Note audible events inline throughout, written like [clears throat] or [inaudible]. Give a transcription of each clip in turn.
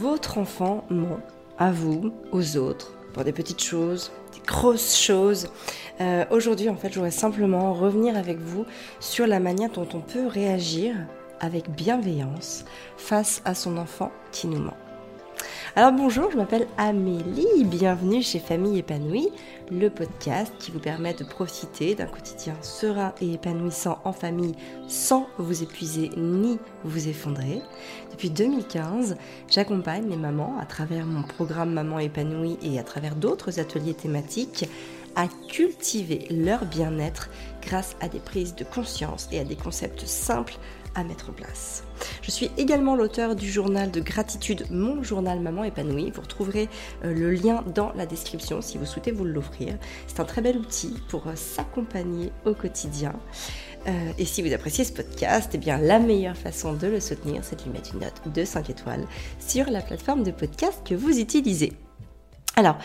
votre enfant ment à vous, aux autres, pour des petites choses, des grosses choses. Euh, aujourd'hui, en fait, je voudrais simplement revenir avec vous sur la manière dont on peut réagir avec bienveillance face à son enfant qui nous ment. Alors bonjour, je m'appelle Amélie, bienvenue chez Famille épanouie, le podcast qui vous permet de profiter d'un quotidien serein et épanouissant en famille sans vous épuiser ni vous effondrer. Depuis 2015, j'accompagne les mamans à travers mon programme Maman épanouie et à travers d'autres ateliers thématiques à cultiver leur bien-être grâce à des prises de conscience et à des concepts simples à mettre en place. Je suis également l'auteur du journal de gratitude Mon journal Maman épanouie. Vous retrouverez euh, le lien dans la description si vous souhaitez vous l'offrir. C'est un très bel outil pour euh, s'accompagner au quotidien. Euh, et si vous appréciez ce podcast, eh bien la meilleure façon de le soutenir, c'est de lui mettre une note de 5 étoiles sur la plateforme de podcast que vous utilisez. Alors,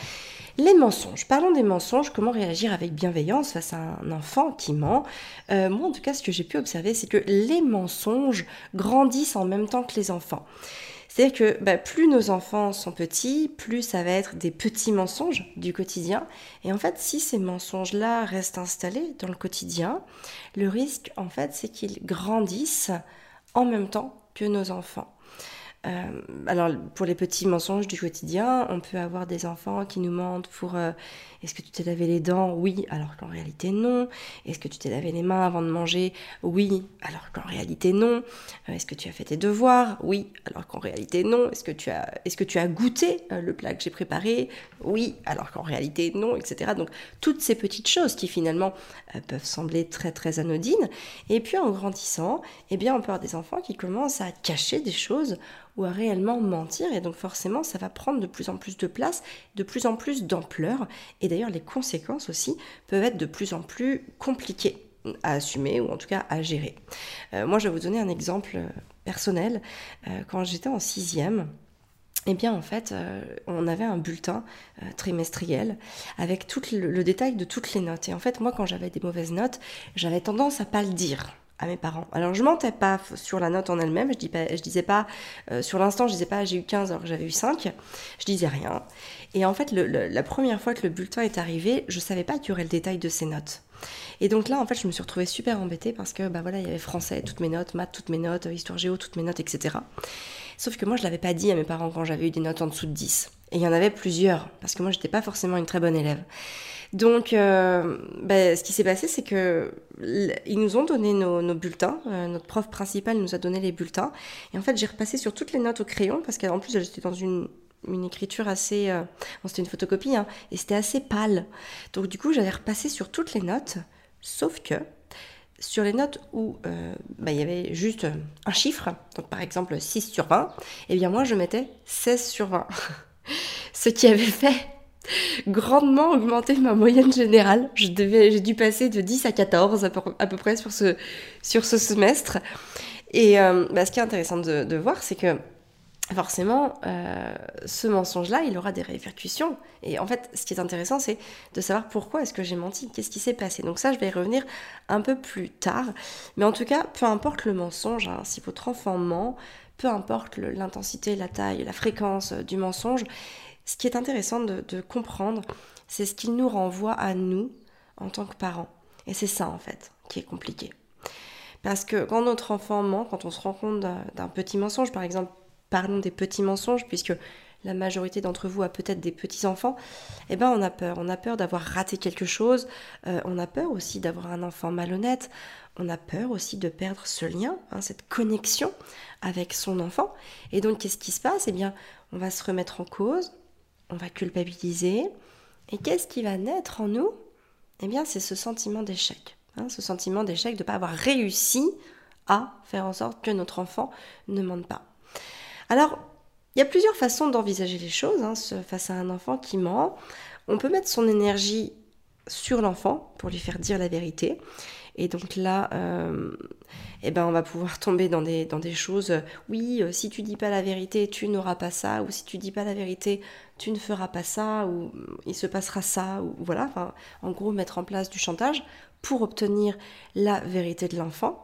les mensonges. Parlons des mensonges. Comment réagir avec bienveillance face à un enfant qui ment euh, Moi, en tout cas, ce que j'ai pu observer, c'est que les mensonges grandissent en même temps que les enfants. C'est-à-dire que bah, plus nos enfants sont petits, plus ça va être des petits mensonges du quotidien. Et en fait, si ces mensonges-là restent installés dans le quotidien, le risque, en fait, c'est qu'ils grandissent en même temps que nos enfants. Euh, alors, pour les petits mensonges du quotidien, on peut avoir des enfants qui nous mentent pour euh, est-ce que tu t'es lavé les dents? Oui, alors qu'en réalité non. Est-ce que tu t'es lavé les mains avant de manger? Oui, alors qu'en réalité non. Euh, est-ce que tu as fait tes devoirs? Oui, alors qu'en réalité non. Est-ce que tu as, est-ce que tu as goûté le plat que j'ai préparé? Oui, alors qu'en réalité non, etc. Donc toutes ces petites choses qui finalement peuvent sembler très très anodines. Et puis en grandissant, eh bien on peut avoir des enfants qui commencent à cacher des choses ou à réellement mentir. Et donc forcément, ça va prendre de plus en plus de place, de plus en plus d'ampleur. Et d'ailleurs, les conséquences aussi peuvent être de plus en plus compliquées à assumer ou en tout cas à gérer. Euh, moi, je vais vous donner un exemple euh, personnel. Euh, quand j'étais en sixième, eh bien, en fait, on avait un bulletin trimestriel avec tout le, détail de toutes les notes. Et en fait, moi, quand j'avais des mauvaises notes, j'avais tendance à pas le dire à mes parents. Alors je mentais pas sur la note en elle-même, je, dis disais pas, euh, sur l'instant je disais pas j'ai eu 15 alors que j'avais eu 5, je disais rien. Et en fait la première fois que le bulletin est arrivé, je savais pas qu'il y aurait le détail de ces notes. Et donc là en fait je me suis retrouvée super embêtée parce que bah voilà il y avait français, toutes mes notes, maths, toutes mes notes, histoire géo, toutes mes notes, etc. Sauf que moi je l'avais pas dit à mes parents quand j'avais eu des notes en dessous de 10. Et il y en avait plusieurs, parce que moi j'étais pas forcément une très bonne élève. Donc, euh, ben, ce qui s'est passé, c'est que ils nous ont donné nos, bulletins. Euh, notre prof principal nous a donné les bulletins. Et en fait, j'ai repassé sur toutes les notes au crayon parce qu'en plus, j'étais dans une, écriture assez. Euh, c'était une photocopie, hein, et c'était assez pâle. Donc, du coup, j'avais repassé sur toutes les notes, sauf que sur les notes où ben, il y avait juste un chiffre, donc par exemple 6 sur 20, eh bien moi je mettais 16 sur 20. [laughs] Ce qui avait fait grandement augmenté ma moyenne générale. J'ai dû passer de 10 à 14 à peu, près sur ce, sur ce semestre. Et euh, bah, ce qui est intéressant de, voir, c'est que forcément, euh, ce mensonge-là, il aura des répercussions. Et en fait, ce qui est intéressant, c'est de savoir pourquoi est-ce que j'ai menti, qu'est-ce qui s'est passé. Donc ça, je vais y revenir un peu plus tard. Mais en tout cas, peu importe le mensonge, hein, si votre enfant ment, peu importe l'intensité, la taille, la fréquence euh, du mensonge, ce qui est intéressant de, comprendre, c'est ce qu'il nous renvoie à nous en tant que parents. Et c'est ça, en fait, qui est compliqué. Parce que quand notre enfant ment, quand on se rend compte d'un petit mensonge, par exemple, parlons des petits mensonges, puisque la majorité d'entre vous a peut-être des petits-enfants, eh ben on a peur. On a peur d'avoir raté quelque chose, euh, on a peur aussi d'avoir un enfant malhonnête, on a peur aussi de perdre ce lien, hein, cette connexion avec son enfant. Et donc, qu'est-ce qui se passe? Eh bien, on va se remettre en cause, on va culpabiliser. Et qu'est-ce qui va naître en nous? Eh bien, c'est ce sentiment d'échec. Hein, ce sentiment d'échec de ne pas avoir réussi à faire en sorte que notre enfant ne mente pas. Alors, il y a plusieurs façons d'envisager les choses hein, face à un enfant qui ment. On peut mettre son énergie sur l'enfant pour lui faire dire la vérité. Et donc là, euh, eh ben on va pouvoir tomber dans des, choses, oui, euh, si tu dis pas la vérité, tu n'auras pas ça, ou si tu dis pas la vérité, tu ne feras pas ça, ou il se passera ça, ou voilà, en gros, mettre en place du chantage pour obtenir la vérité de l'enfant.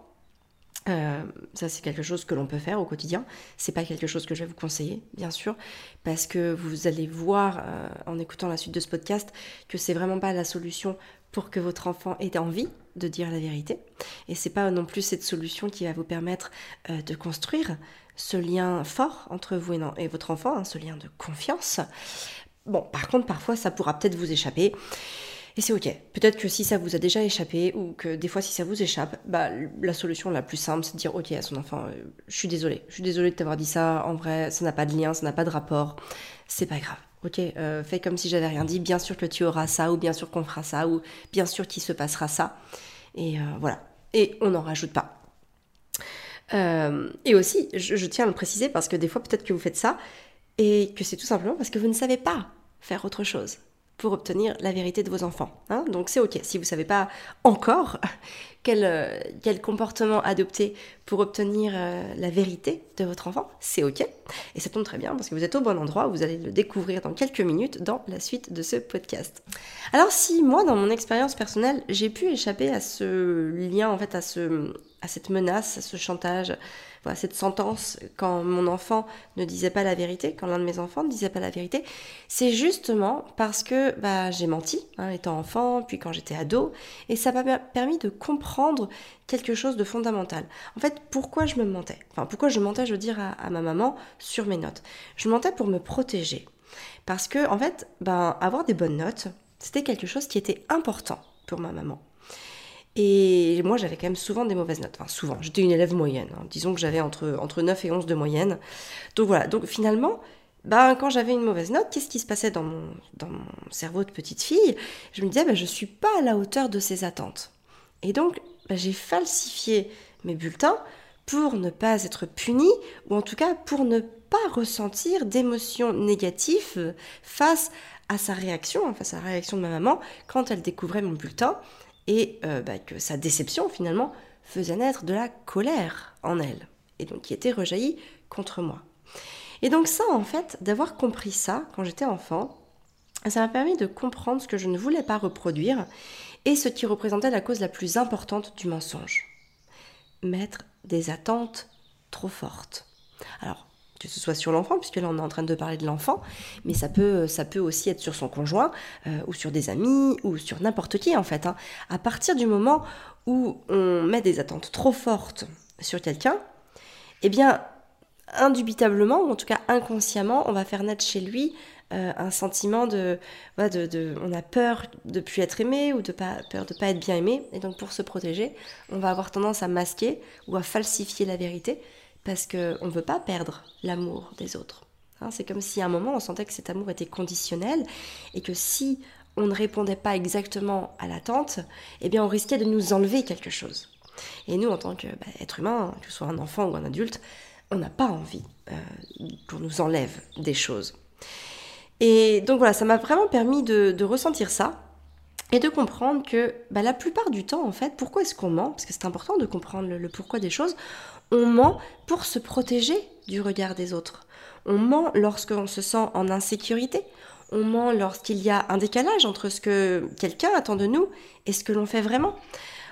Euh, ça, c'est quelque chose que l'on peut faire au quotidien. C'est pas quelque chose que je vais vous conseiller, bien sûr, parce que vous allez voir en écoutant la suite de ce podcast que c'est vraiment pas la solution pour que votre enfant ait envie de dire la vérité. Et c'est pas non plus cette solution qui va vous permettre euh, de construire ce lien fort entre vous et, votre enfant, hein, ce lien de confiance. Bon, par contre, parfois, ça pourra peut-être vous échapper. Et c'est ok. Peut-être que si ça vous a déjà échappé ou que des fois si ça vous échappe, bah, la solution la plus simple c'est de dire ok à son enfant, euh, je suis désolée, je suis désolée de t'avoir dit ça, en vrai ça n'a pas de lien, ça n'a pas de rapport, c'est pas grave. Ok, euh, fais comme si j'avais rien dit, bien sûr que tu auras ça ou bien sûr qu'on fera ça ou bien sûr qu'il se passera ça. Et euh, voilà. Et on n'en rajoute pas. et aussi, je tiens à le préciser parce que des fois peut-être que vous faites ça et que c'est tout simplement parce que vous ne savez pas faire autre chose pour obtenir la vérité de vos enfants. Hein. Donc c'est ok. Si vous ne savez pas encore [laughs] quel, euh, quel, comportement adopter pour obtenir euh, la vérité de votre enfant, c'est ok. Et ça tombe très bien parce que vous êtes au bon endroit, vous allez le découvrir dans quelques minutes dans la suite de ce podcast. Alors si moi, dans mon expérience personnelle, j'ai pu échapper à ce lien, en fait, à, ce, à cette menace, à ce chantage, cette sentence quand mon enfant ne disait pas la vérité, quand l'un de mes enfants ne disait pas la vérité, c'est justement parce que bah, j'ai menti, hein, étant enfant, puis quand j'étais ado, et ça m'a permis de comprendre quelque chose de fondamental. En fait, pourquoi je me mentais? Enfin, pourquoi je mentais, je veux dire, à, ma maman sur mes notes? Je mentais pour me protéger. Parce que, en fait, ben, avoir des bonnes notes, c'était quelque chose qui était important pour ma maman. Et moi, j'avais quand même souvent des mauvaises notes. Enfin, souvent. J'étais une élève moyenne. Hein. Disons que j'avais entre, entre 9 et 11 de moyenne. Donc voilà. Donc finalement, ben, quand j'avais une mauvaise note, qu'est-ce qui se passait dans mon, dans mon cerveau de petite fille? Je me disais, ben, je ne suis pas à la hauteur de ses attentes. Et donc, ben, j'ai falsifié mes bulletins pour ne pas être punie, ou en tout cas pour ne pas ressentir d'émotions négatives face à sa réaction, face à la réaction de ma maman quand elle découvrait mon bulletin et euh, bah, que sa déception finalement faisait naître de la colère en elle, et donc qui était rejaillie contre moi. Et donc ça, en fait, d'avoir compris ça quand j'étais enfant, ça m'a permis de comprendre ce que je ne voulais pas reproduire et ce qui représentait la cause la plus importante du mensonge. Mettre des attentes trop fortes. Alors, que ce soit sur l'enfant, puisque là on est en train de parler de l'enfant, mais ça peut, ça peut aussi être sur son conjoint, euh, ou sur des amis, ou sur n'importe qui en fait. Hein. À partir du moment où on met des attentes trop fortes sur quelqu'un, eh bien, indubitablement, ou en tout cas inconsciemment, on va faire naître chez lui euh, un sentiment de, on a peur de plus être aimé ou de peur de pas être bien aimé, et donc pour se protéger, on va avoir tendance à masquer ou à falsifier la vérité parce qu'on ne veut pas perdre l'amour des autres. Hein, c'est comme si à un moment on sentait que cet amour était conditionnel et que si on ne répondait pas exactement à l'attente, eh bien on risquait de nous enlever quelque chose. Et nous, en tant qu'être bah, humain, que ce soit un enfant ou un adulte, on n'a pas envie euh, qu'on nous enlève des choses. Et donc voilà, ça m'a vraiment permis de, ressentir ça et de comprendre que bah, la plupart du temps, en fait, pourquoi est-ce qu'on ment? Parce que c'est important de comprendre le pourquoi des choses on ment pour se protéger du regard des autres. On ment lorsqu'on se sent en insécurité. On ment lorsqu'il y a un décalage entre ce que quelqu'un attend de nous et ce que l'on fait vraiment.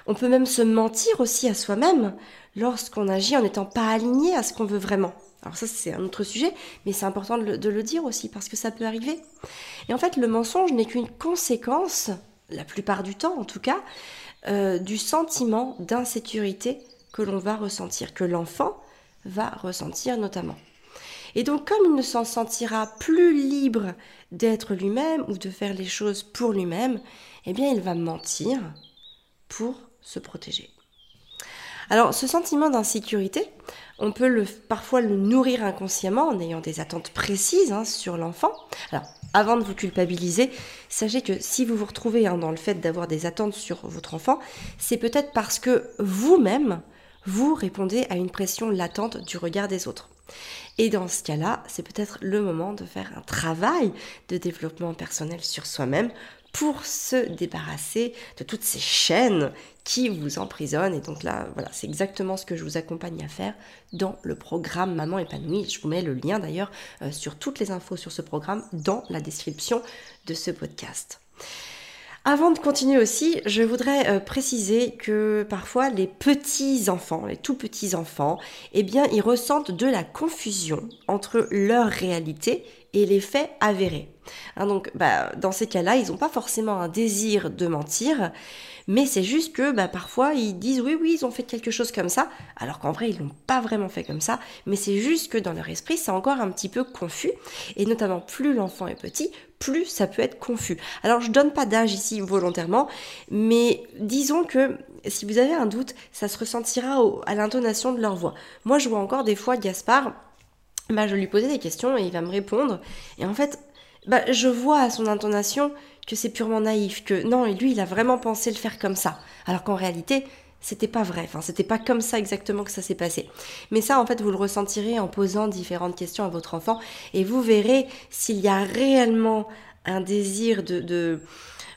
On peut même se mentir aussi à soi-même lorsqu'on agit en n'étant pas aligné à ce qu'on veut vraiment. Alors ça c'est un autre sujet, mais c'est important de le, dire aussi parce que ça peut arriver. Et en fait le mensonge n'est qu'une conséquence, la plupart du temps en tout cas, euh, du sentiment d'insécurité que l'on va ressentir, que l'enfant va ressentir notamment. Et donc comme il ne s'en sentira plus libre d'être lui-même ou de faire les choses pour lui-même, eh bien il va mentir pour se protéger. Alors ce sentiment d'insécurité, on peut le, parfois le nourrir inconsciemment en ayant des attentes précises hein, sur l'enfant. Alors avant de vous culpabiliser, sachez que si vous vous retrouvez hein, dans le fait d'avoir des attentes sur votre enfant, c'est peut-être parce que vous-même, vous répondez à une pression latente du regard des autres. Et dans ce cas-là, c'est peut-être le moment de faire un travail de développement personnel sur soi-même pour se débarrasser de toutes ces chaînes qui vous emprisonnent. Et donc là, voilà, c'est exactement ce que je vous accompagne à faire dans le programme Maman épanouie. Je vous mets le lien d'ailleurs euh, sur toutes les infos sur ce programme dans la description de ce podcast. Avant de continuer aussi, je voudrais euh, préciser que parfois les petits enfants, les tout petits enfants, eh bien, ils ressentent de la confusion entre leur réalité et les faits avérés. Hein, donc, bah, dans ces cas-là, ils n'ont pas forcément un désir de mentir, mais c'est juste que bah, parfois ils disent oui, oui, ils ont fait quelque chose comme ça, alors qu'en vrai, ils l'ont pas vraiment fait comme ça, mais c'est juste que dans leur esprit, c'est encore un petit peu confus, et notamment plus l'enfant est petit, plus ça peut être confus. Alors je donne pas d'âge ici volontairement, mais disons que si vous avez un doute, ça se ressentira à l'intonation de leur voix. Moi je vois encore des fois Gaspard, bah, je lui posais des questions et il va me répondre, et en fait, bah, je vois à son intonation que c'est purement naïf, que non, lui il a vraiment pensé le faire comme ça, alors qu'en réalité c'était pas vrai, enfin c'était pas comme ça exactement que ça s'est passé. Mais ça en fait vous le ressentirez en posant différentes questions à votre enfant et vous verrez s'il y a réellement un désir de,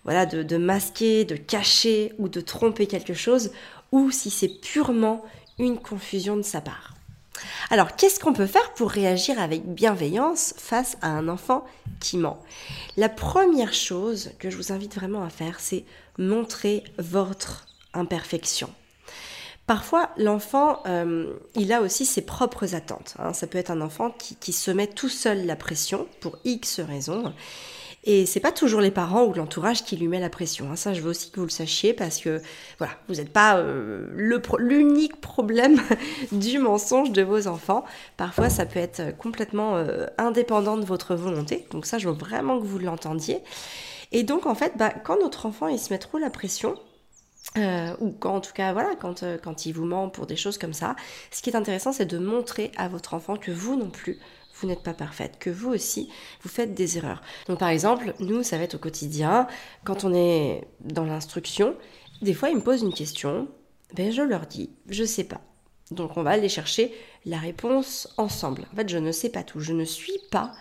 voilà de, de masquer, de cacher ou de tromper quelque chose ou si c'est purement une confusion de sa part. Alors, qu'est-ce qu'on peut faire pour réagir avec bienveillance face à un enfant qui ment? La première chose que je vous invite vraiment à faire, c'est montrer votre imperfection. Parfois, l'enfant, euh, il a aussi ses propres attentes. Hein. Ça peut être un enfant qui, se met tout seul la pression pour X raisons. Et c'est pas toujours les parents ou l'entourage qui lui met la pression. Hein. Ça, je veux aussi que vous le sachiez parce que voilà, vous n'êtes pas euh, l'unique problème [laughs] du mensonge de vos enfants. Parfois, ça peut être complètement euh, indépendant de votre volonté. Donc ça, je veux vraiment que vous l'entendiez. Et donc, en fait, bah, quand notre enfant il se met trop la pression, euh, ou quand, en tout cas, voilà, quand, euh, quand il vous ment pour des choses comme ça, ce qui est intéressant, c'est de montrer à votre enfant que vous non plus, vous n'êtes pas parfaite, que vous aussi, vous faites des erreurs. Donc, par exemple, nous, ça va être au quotidien, quand on est dans l'instruction, des fois, ils me posent une question, ben, je leur dis, je sais pas. Donc, on va aller chercher la réponse ensemble. En fait, je ne sais pas tout, je ne suis pas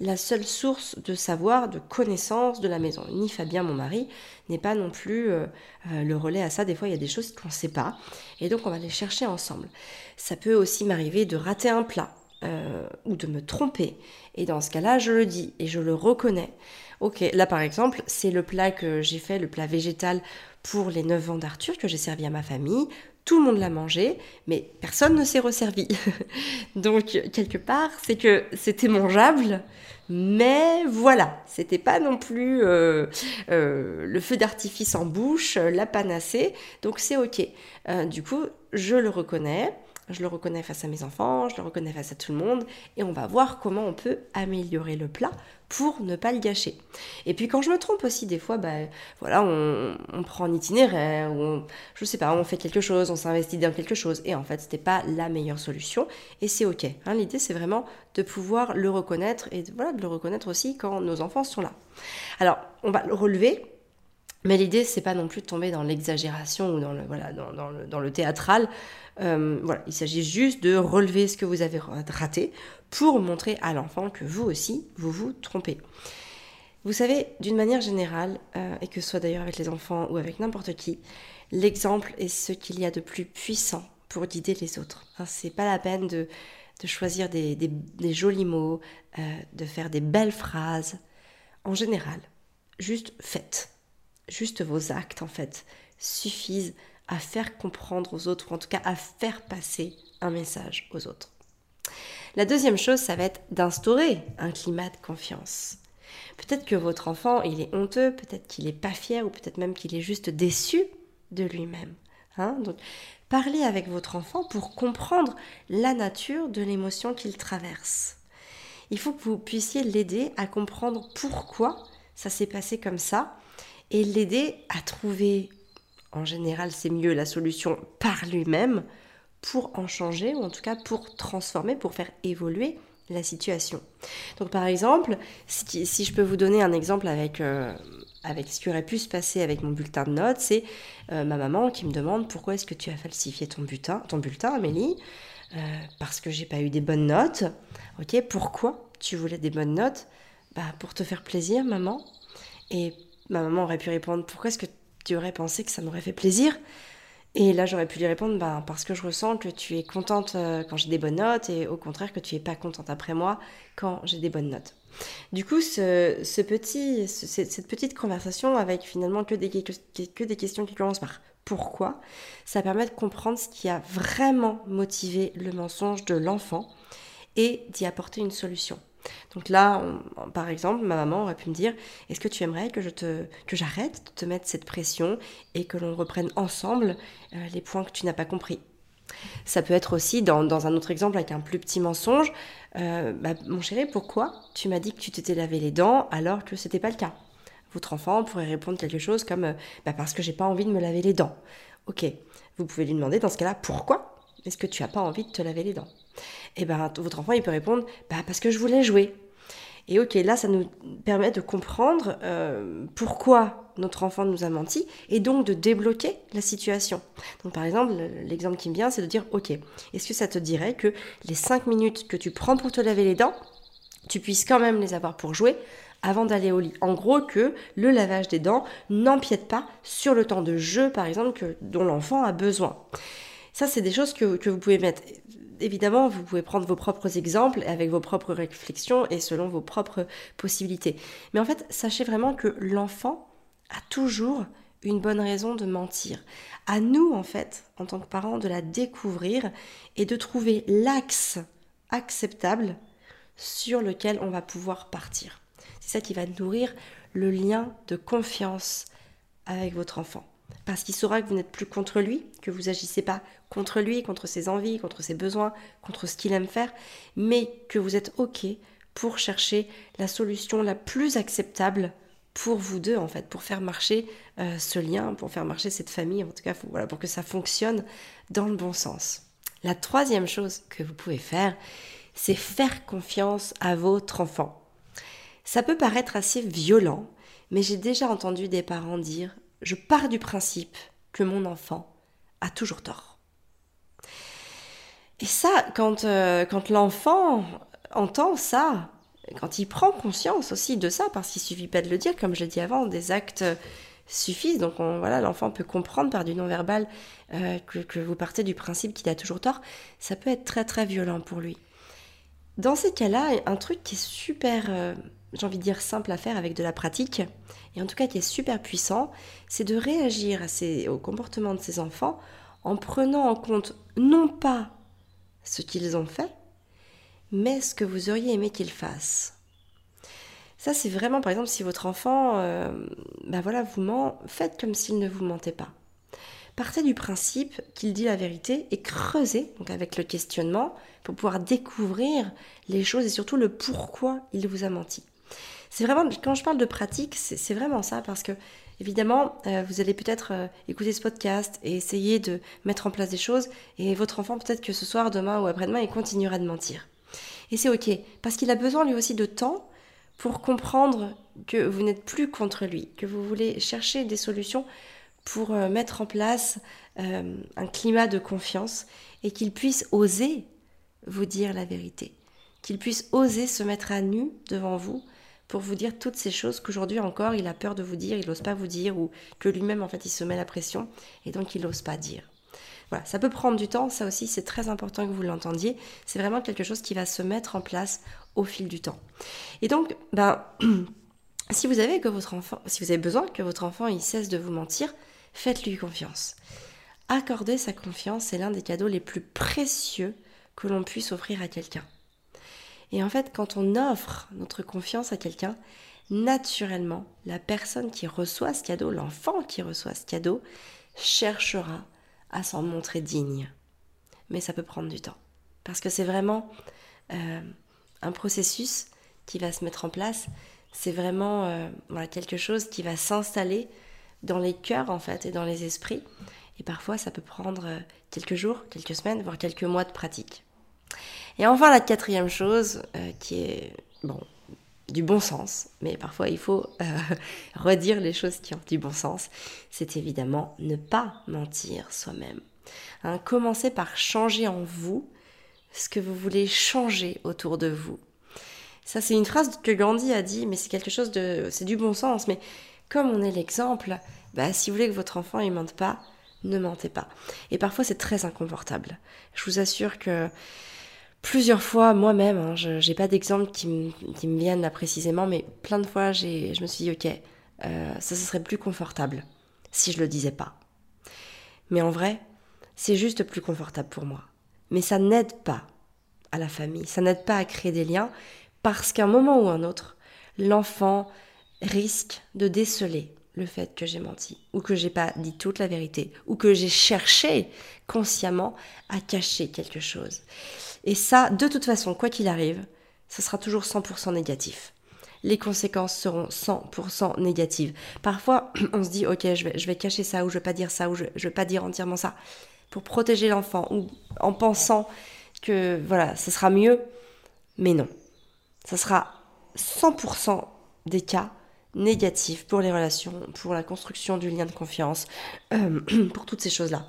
la seule source de savoir, de connaissance de la maison. Ni Fabien, mon mari, n'est pas non plus euh, euh, le relais à ça. Des fois, il y a des choses qu'on ne sait pas. Et donc, on va les chercher ensemble. Ça peut aussi m'arriver de rater un plat euh, ou de me tromper. Et dans ce cas-là, je le dis et je le reconnais. Ok, là par exemple, c'est le plat que j'ai fait, le plat végétal pour les 9 ans d'Arthur que j'ai servi à ma famille. Tout le monde l'a mangé, mais personne ne s'est resservi. [laughs] Donc, quelque part, c'est que c'était mangeable, mais voilà, c'était pas non plus euh, euh, le feu d'artifice en bouche, la panacée, donc c'est ok. Euh, du coup, je le reconnais, je le reconnais face à mes enfants, je le reconnais face à tout le monde, et on va voir comment on peut améliorer le plat pour ne pas le gâcher. Et puis quand je me trompe aussi, des fois, bah, voilà, on, prend un itinéraire, ou on, je sais pas, on fait quelque chose, on s'investit dans quelque chose, et en fait, c'était pas la meilleure solution, et c'est ok. Hein. L'idée, c'est vraiment de pouvoir le reconnaître, et voilà, de le reconnaître aussi quand nos enfants sont là. Alors, on va le relever, mais l'idée, c'est pas non plus de tomber dans l'exagération ou dans le, voilà, dans, le, dans le théâtral. Euh, voilà, il s'agit juste de relever ce que vous avez raté pour montrer à l'enfant que vous aussi, vous vous trompez. Vous savez, d'une manière générale, euh, et que ce soit d'ailleurs avec les enfants ou avec n'importe qui, l'exemple est ce qu'il y a de plus puissant pour guider les autres. Hein, c'est pas la peine de, de choisir des, des, jolis mots, euh, de faire des belles phrases. En général, juste faites. Juste vos actes, en fait, suffisent à faire comprendre aux autres, ou en tout cas à faire passer un message aux autres. La deuxième chose, ça va être d'instaurer un climat de confiance. Peut-être que votre enfant, il est honteux, peut-être qu'il n'est pas fier, ou peut-être même qu'il est juste déçu de lui-même. Hein Donc, parlez avec votre enfant pour comprendre la nature de l'émotion qu'il traverse. Il faut que vous puissiez l'aider à comprendre pourquoi ça s'est passé comme ça et l'aider à trouver en général, c'est mieux la solution par lui-même pour en changer, ou en tout cas pour transformer, pour faire évoluer la situation. Donc par exemple, si, je peux vous donner un exemple avec, euh, avec ce qui aurait pu se passer avec mon bulletin de notes, c'est euh, ma maman qui me demande pourquoi est-ce que tu as falsifié ton bulletin, ton bulletin Amélie? Euh, Parce que j'ai pas eu des bonnes notes. Ok, pourquoi tu voulais des bonnes notes? Bah pour te faire plaisir, maman. Et ma maman aurait pu répondre pourquoi est-ce que tu aurais pensé que ça m'aurait fait plaisir? Et là, j'aurais pu lui répondre, bah, parce que je ressens que tu es contente euh, quand j'ai des bonnes notes et au contraire que tu es pas contente après moi quand j'ai des bonnes notes. Du coup, ce, petit, cette petite conversation avec finalement que des, que des questions qui commencent par pourquoi, ça permet de comprendre ce qui a vraiment motivé le mensonge de l'enfant et d'y apporter une solution. Donc là, par exemple, ma maman aurait pu me dire Est-ce que tu aimerais que je te que j'arrête de te mettre cette pression et que l'on reprenne ensemble euh, les points que tu n'as pas compris? Ça peut être aussi dans, un autre exemple avec un plus petit mensonge euh, bah, Mon chéri, pourquoi tu m'as dit que tu t'étais lavé les dents alors que ce n'était pas le cas? Votre enfant pourrait répondre quelque chose comme euh, bah parce que j'ai pas envie de me laver les dents. Ok, vous pouvez lui demander dans ce cas-là pourquoi est-ce que tu n'as pas envie de te laver les dents? Et eh ben votre enfant il peut répondre bah parce que je voulais jouer. Et ok, là ça nous permet de comprendre euh, pourquoi notre enfant nous a menti et donc de débloquer la situation. Donc par exemple, l'exemple qui me vient, c'est de dire ok, est-ce que ça te dirait que les 5 minutes que tu prends pour te laver les dents, tu puisses quand même les avoir pour jouer avant d'aller au lit? En gros, que le lavage des dents n'empiète pas sur le temps de jeu, par exemple, que, dont l'enfant a besoin. Ça, c'est des choses que, que vous pouvez mettre. Évidemment, vous pouvez prendre vos propres exemples avec vos propres réflexions et selon vos propres possibilités. Mais en fait, sachez vraiment que l'enfant a toujours une bonne raison de mentir. À nous, en fait, en tant que parents, de la découvrir et de trouver l'axe acceptable sur lequel on va pouvoir partir. C'est ça qui va nourrir le lien de confiance avec votre enfant. Parce qu'il saura que vous n'êtes plus contre lui, que vous agissez pas contre lui, contre ses envies, contre ses besoins, contre ce qu'il aime faire, mais que vous êtes OK pour chercher la solution la plus acceptable pour vous deux, en fait, pour faire marcher euh, ce lien, pour faire marcher cette famille, en tout cas, voilà, pour que ça fonctionne dans le bon sens. La troisième chose que vous pouvez faire, c'est faire confiance à votre enfant. Ça peut paraître assez violent, mais j'ai déjà entendu des parents dire Je pars du principe que mon enfant a toujours tort. Et ça, quand, euh, quand l'enfant entend ça, quand il prend conscience aussi de ça, parce qu'il suffit pas de le dire, comme je l'ai dit avant, des actes suffisent. Donc voilà, l'enfant peut comprendre par du non-verbal euh, que, vous partez du principe qu'il a toujours tort. Ça peut être très très violent pour lui. Dans ces cas-là, un truc qui est super euh, j'ai envie de dire simple à faire avec de la pratique, et en tout cas qui est super puissant, c'est de réagir au comportement de ces enfants en prenant en compte non pas ce qu'ils ont fait, mais ce que vous auriez aimé qu'ils fassent. Ça, c'est vraiment, par exemple, si votre enfant, ben voilà, vous ment, faites comme s'il ne vous mentait pas. Partez du principe qu'il dit la vérité et creusez, donc avec le questionnement, pour pouvoir découvrir les choses et surtout le pourquoi il vous a menti. C'est vraiment, quand je parle de pratique, c'est vraiment ça, parce que évidemment, euh, vous allez peut-être euh, écouter ce podcast et essayer de mettre en place des choses, et votre enfant, peut-être que ce soir, demain ou après-demain, il continuera de mentir. Et c'est ok, parce qu'il a besoin lui aussi de temps pour comprendre que vous n'êtes plus contre lui, que vous voulez chercher des solutions pour euh, mettre en place un climat de confiance et qu'il puisse oser vous dire la vérité, qu'il puisse oser se mettre à nu devant vous pour vous dire toutes ces choses qu'aujourd'hui encore il a peur de vous dire, il n'ose pas vous dire, ou que lui-même en fait il se met la pression et donc il n'ose pas dire. Voilà, ça peut prendre du temps, ça aussi c'est très important que vous l'entendiez, c'est vraiment quelque chose qui va se mettre en place au fil du temps. Et donc, ben, [clears throat] si vous avez que votre enfant, si vous avez besoin que votre enfant cesse de vous mentir, faites-lui confiance. Accorder sa confiance, c'est l'un des cadeaux les plus précieux que l'on puisse offrir à quelqu'un. Et en fait, quand on offre notre confiance à quelqu'un, naturellement, la personne qui reçoit ce cadeau, l'enfant qui reçoit ce cadeau, cherchera à s'en montrer digne. Mais ça peut prendre du temps. Parce que c'est vraiment euh, un processus qui va se mettre en place. C'est vraiment euh, quelque chose qui va s'installer dans les cœurs, en fait, et dans les esprits. Et parfois, ça peut prendre euh, quelques jours, quelques semaines, voire quelques mois de pratique. Et enfin, la quatrième chose, euh, qui est, bon, du bon sens, mais parfois il faut euh, [laughs] redire les choses qui ont du bon sens, c'est évidemment ne pas mentir soi-même. Hein, commencez par changer en vous ce que vous voulez changer autour de vous. Ça, c'est une phrase que Gandhi a dit, mais c'est quelque chose de. C'est du bon sens. Mais comme on est l'exemple, bah, si vous voulez que votre enfant ne mente pas, ne mentez pas. Et parfois, c'est très inconfortable. Je vous assure que plusieurs fois moi-même, hein, je n'ai pas d'exemple qui, me viennent là précisément, mais plein de fois je me suis dit ok, euh, ça, serait plus confortable si je le disais pas. Mais en vrai, c'est juste plus confortable pour moi. Mais ça n'aide pas à la famille, ça n'aide pas à créer des liens, parce qu'à un moment ou un autre, l'enfant risque de déceler le fait que j'ai menti, ou que j'ai pas dit toute la vérité, ou que j'ai cherché consciemment à cacher quelque chose. Et ça, de toute façon, quoi qu'il arrive, ce sera toujours 100% négatif. Les conséquences seront 100% négatives. Parfois, [clears throat] on se dit, ok, je vais, je vais cacher ça, ou je vais pas dire ça, ou je, je vais pas dire entièrement ça, pour protéger l'enfant, ou en pensant que, voilà, ce sera mieux. Mais non. Ce sera 100% des cas négatifs pour les relations, pour la construction du lien de confiance, euh, [clears throat] pour toutes ces choses-là.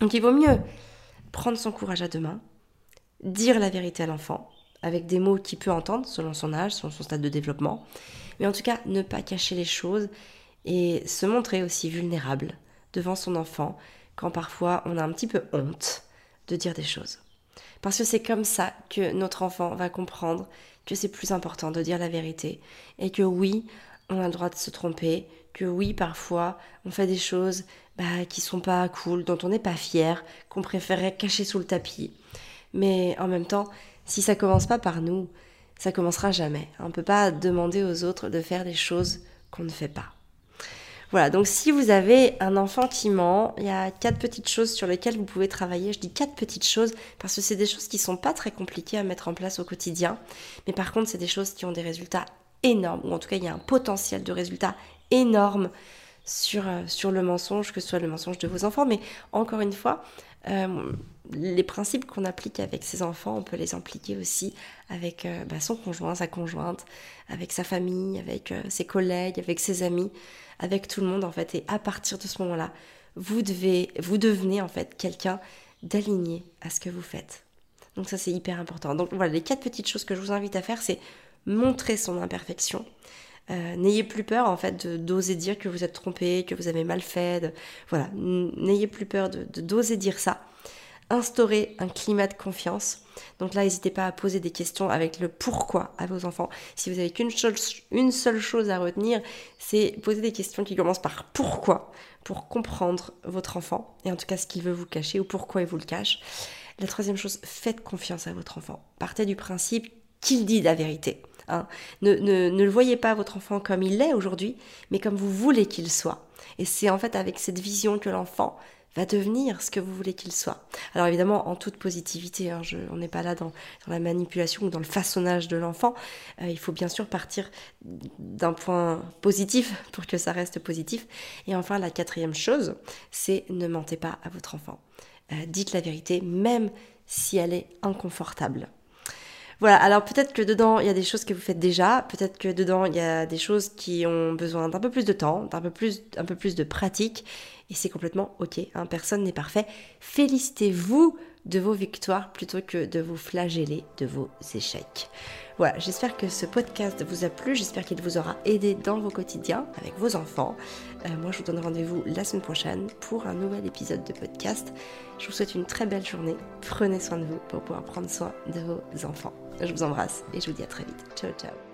Donc il vaut mieux prendre son courage à deux mains, dire la vérité à l'enfant, avec des mots qu'il peut entendre selon son âge, selon son stade de développement, mais en tout cas ne pas cacher les choses et se montrer aussi vulnérable devant son enfant quand parfois on a un petit peu honte de dire des choses. Parce que c'est comme ça que notre enfant va comprendre que c'est plus important de dire la vérité et que oui, on a le droit de se tromper, que oui, parfois, on fait des choses bah, qui sont pas cool, dont on n'est pas fier, qu'on préférerait cacher sous le tapis. Mais en même temps, si ça commence pas par nous, ça commencera jamais. On ne peut pas demander aux autres de faire des choses qu'on ne fait pas. Voilà, donc si vous avez un enfant il y a quatre petites choses sur lesquelles vous pouvez travailler. Je dis quatre petites choses parce que c'est des choses qui sont pas très compliquées à mettre en place au quotidien, mais par contre c'est des choses qui ont des résultats énormes, ou en tout cas il y a un potentiel de résultats énorme sur, euh, sur le mensonge, que ce soit le mensonge de vos enfants, mais encore une fois, euh, les principes qu'on applique avec ses enfants, on peut les appliquer aussi avec euh, bah, son conjoint, sa conjointe, avec sa famille, avec ses collègues, avec ses amis, avec tout le monde en fait. Et à partir de ce moment-là, vous devez, vous devenez en fait quelqu'un d'aligné à ce que vous faites. Donc ça c'est hyper important. Donc voilà, les quatre petites choses que je vous invite à faire, c'est montrer son imperfection, euh, n'ayez plus peur en fait d'oser dire que vous êtes trompé, que vous avez mal fait. voilà, n'ayez plus peur de d'oser dire ça. Instaurer un climat de confiance. Donc là, n'hésitez pas à poser des questions avec le pourquoi à vos enfants. Si vous avez qu'une une seule chose à retenir, c'est poser des questions qui commencent par pourquoi, pour comprendre votre enfant, et en tout cas ce qu'il veut vous cacher ou pourquoi il vous le cache. La troisième chose, faites confiance à votre enfant. Partez du principe qu'il dit la vérité. Hein. Ne, le voyez pas votre enfant comme il est aujourd'hui, mais comme vous voulez qu'il soit. Et c'est en fait avec cette vision que l'enfant va devenir ce que vous voulez qu'il soit. Alors évidemment, en toute positivité, hein, on n'est pas là dans, la manipulation ou dans le façonnage de l'enfant. Euh, il faut bien sûr partir d'un point positif pour que ça reste positif. Et enfin, la quatrième chose, c'est ne mentez pas à votre enfant. Euh, dites la vérité, même si elle est inconfortable. Voilà, alors peut-être que dedans, il y a des choses que vous faites déjà, peut-être que dedans, il y a des choses qui ont besoin d'un peu plus de temps, d'un peu plus, un peu plus de pratique, et c'est complètement ok, hein, personne n'est parfait. Félicitez-vous de vos victoires plutôt que de vous flageller de vos échecs. Voilà, j'espère que ce podcast vous a plu, j'espère qu'il vous aura aidé dans vos quotidiens avec vos enfants. Euh, moi, je vous donne rendez-vous la semaine prochaine pour un nouvel épisode de podcast. Je vous souhaite une très belle journée, prenez soin de vous pour pouvoir prendre soin de vos enfants. Je vous embrasse et je vous dis à très vite. Ciao ciao